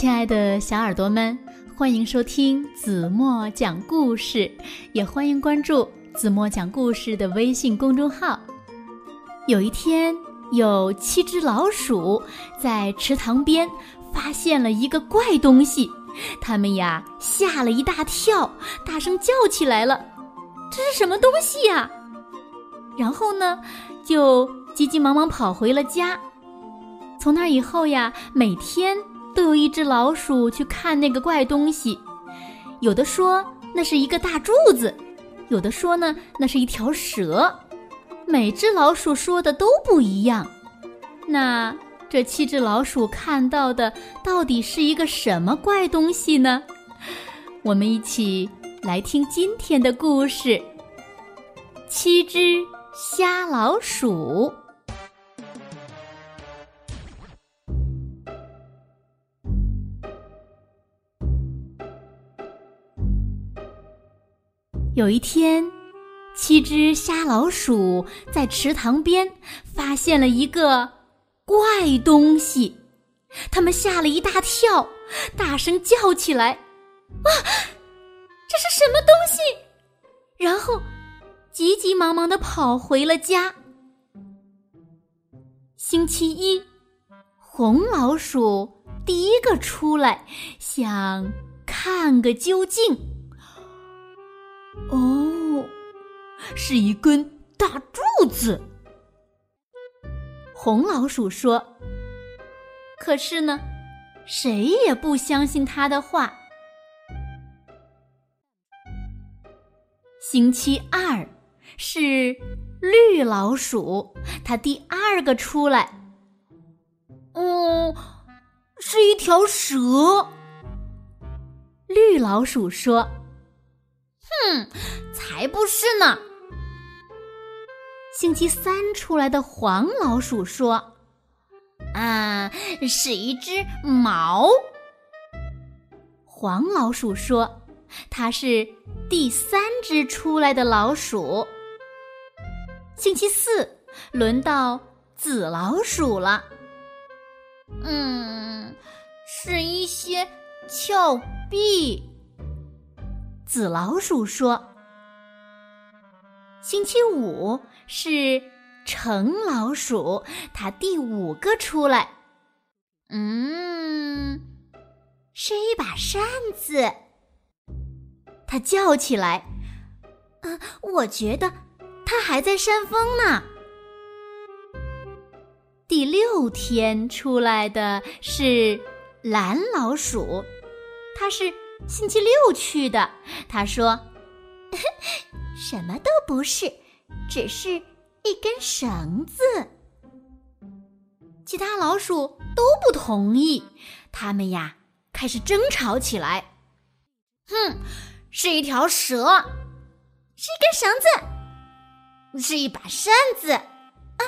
亲爱的小耳朵们，欢迎收听子墨讲故事，也欢迎关注子墨讲故事的微信公众号。有一天，有七只老鼠在池塘边发现了一个怪东西，它们呀吓了一大跳，大声叫起来了：“这是什么东西呀？”然后呢，就急急忙忙跑回了家。从那以后呀，每天。都有一只老鼠去看那个怪东西，有的说那是一个大柱子，有的说呢那是一条蛇，每只老鼠说的都不一样。那这七只老鼠看到的到底是一个什么怪东西呢？我们一起来听今天的故事：七只瞎老鼠。有一天，七只瞎老鼠在池塘边发现了一个怪东西，它们吓了一大跳，大声叫起来：“啊，这是什么东西？”然后急急忙忙的跑回了家。星期一，红老鼠第一个出来，想看个究竟。哦，是一根大柱子。红老鼠说：“可是呢，谁也不相信他的话。”星期二是绿老鼠，它第二个出来。哦，是一条蛇。绿老鼠说。哼，才不是呢！星期三出来的黄老鼠说：“啊，是一只毛。”黄老鼠说：“它是第三只出来的老鼠。”星期四轮到紫老鼠了。嗯，是一些峭壁。紫老鼠说：“星期五是橙老鼠，它第五个出来。嗯，是一把扇子。”它叫起来：“啊，我觉得它还在扇风呢。”第六天出来的是蓝老鼠，它是。星期六去的，他说：“ 什么都不是，只是一根绳子。”其他老鼠都不同意，他们呀开始争吵起来。哼，是一条蛇，是一根绳子，是一把扇子，啊，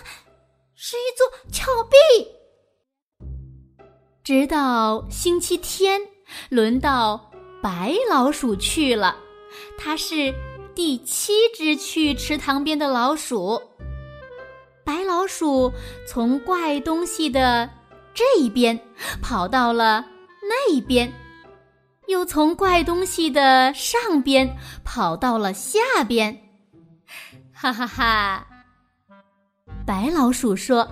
是一座峭壁。直到星期天，轮到。白老鼠去了，它是第七只去池塘边的老鼠。白老鼠从怪东西的这一边跑到了那一边，又从怪东西的上边跑到了下边。哈哈哈！白老鼠说：“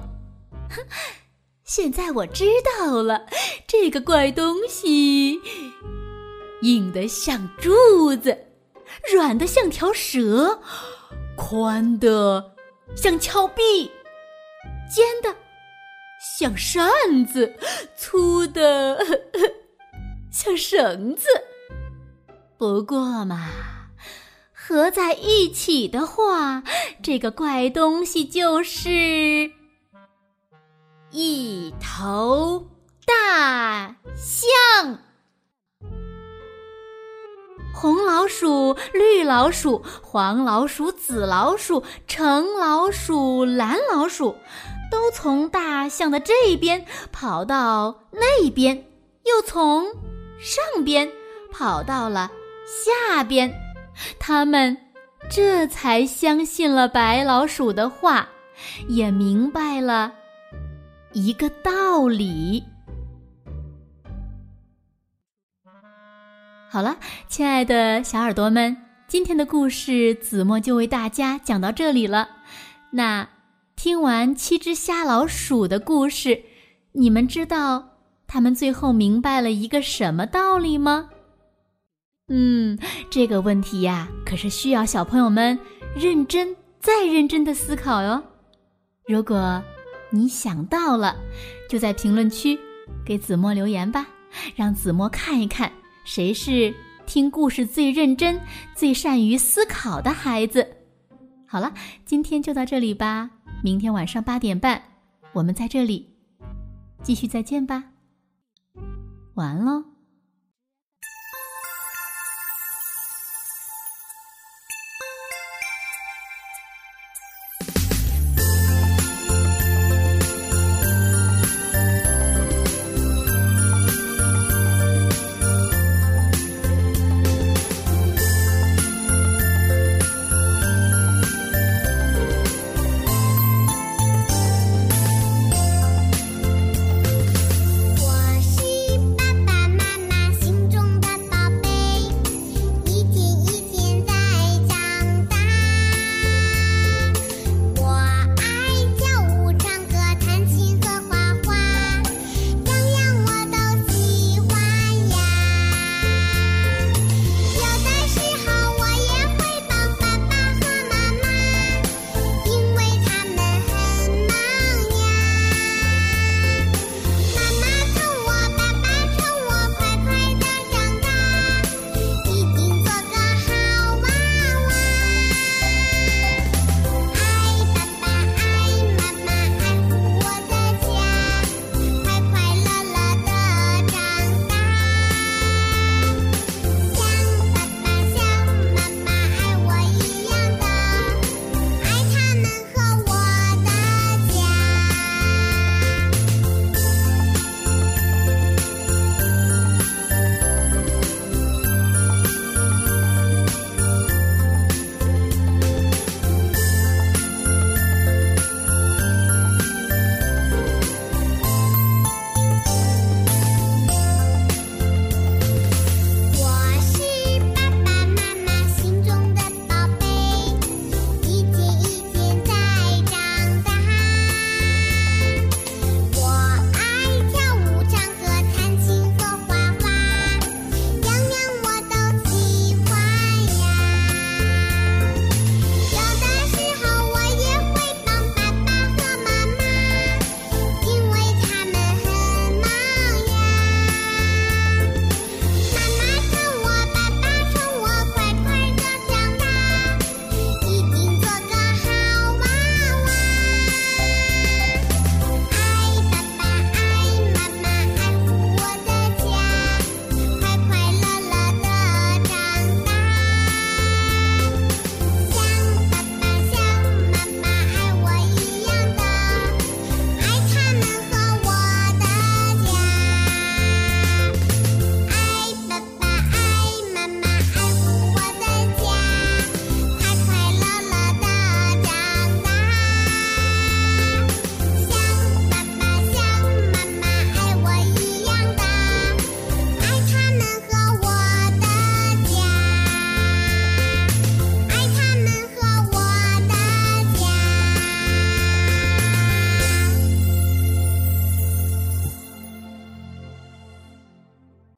现在我知道了，这个怪东西。”硬的像柱子，软的像条蛇，宽的像峭壁，尖的像扇子，粗的 像绳子。不过嘛，合在一起的话，这个怪东西就是一头大象。红老鼠、绿老鼠、黄老鼠、紫老鼠、橙老鼠、蓝老鼠，都从大象的这边跑到那边，又从上边跑到了下边。他们这才相信了白老鼠的话，也明白了一个道理。好了，亲爱的小耳朵们，今天的故事子墨就为大家讲到这里了。那听完七只瞎老鼠的故事，你们知道他们最后明白了一个什么道理吗？嗯，这个问题呀，可是需要小朋友们认真再认真的思考哟。如果你想到了，就在评论区给子墨留言吧，让子墨看一看。谁是听故事最认真、最善于思考的孩子？好了，今天就到这里吧。明天晚上八点半，我们在这里继续再见吧。晚安喽。